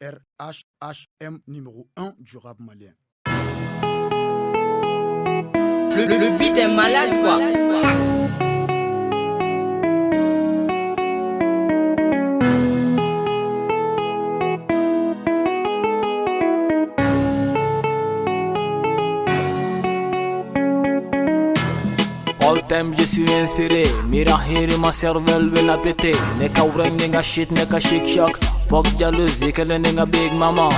RHHM numéro 1 du rap malien. Le, le, le beat est malade quoi. All time je suis inspiré Mira hiri ma cervelle veut la péter Neka ureng nigga shit neka shik shock Fuck jalousie, quelle ninga big mama.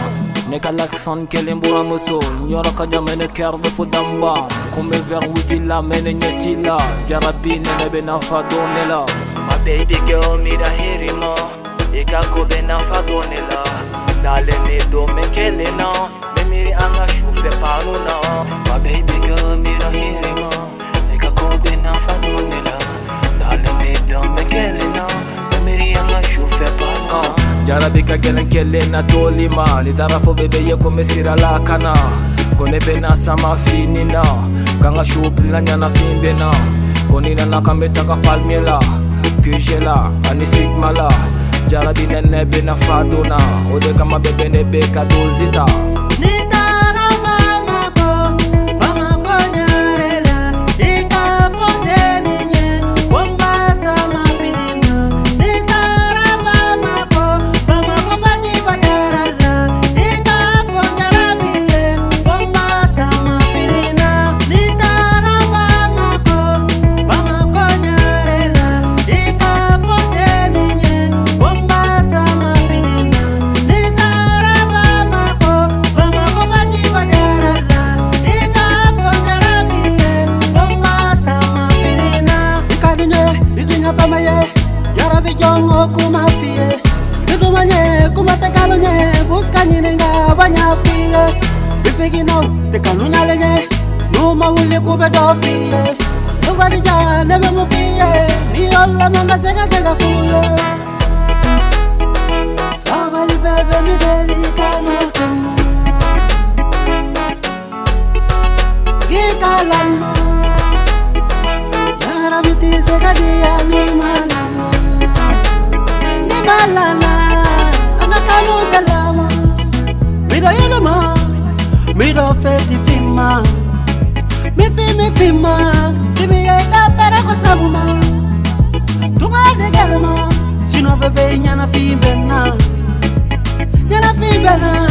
Neka l'accent qu'elle est bois moussoul Nyora kaja mene ker de fudamba Kume ver witila mene nyetila Jarabi nene bena fadonela My baby girl mira hirima Ika kubena fadonela Dale ne do mekele yarabika gelen kelen na tolima ni dara fo be be ye ko me sirala kana ko ne be na sama fini na. Kan ka suw pilila ɲana fin be na ko ni nana kan be taga palmiye la kuje la ani sigma la. Jarabi nɛnɛ be na fa donna o de kama bɛbɛn de be ka dozi ta jongo kuma fie Duduma nye kuma tekalo nye Buska nyine nga banya fie Bifigi no tekalo nyale nye Numa wuli kube do fie Nobody ja nebe mu fie Ni olla manga sega tega fuye. Sabali bebe mi deli kano kama Gikalama Yarabi tise kadia ni malama lana anakanu miro mido yeloma mido feti fima. Mi fi mifimi fima simiye dabara kosabuma tuma galama, sino bebe nyana fi bena nyana fi bena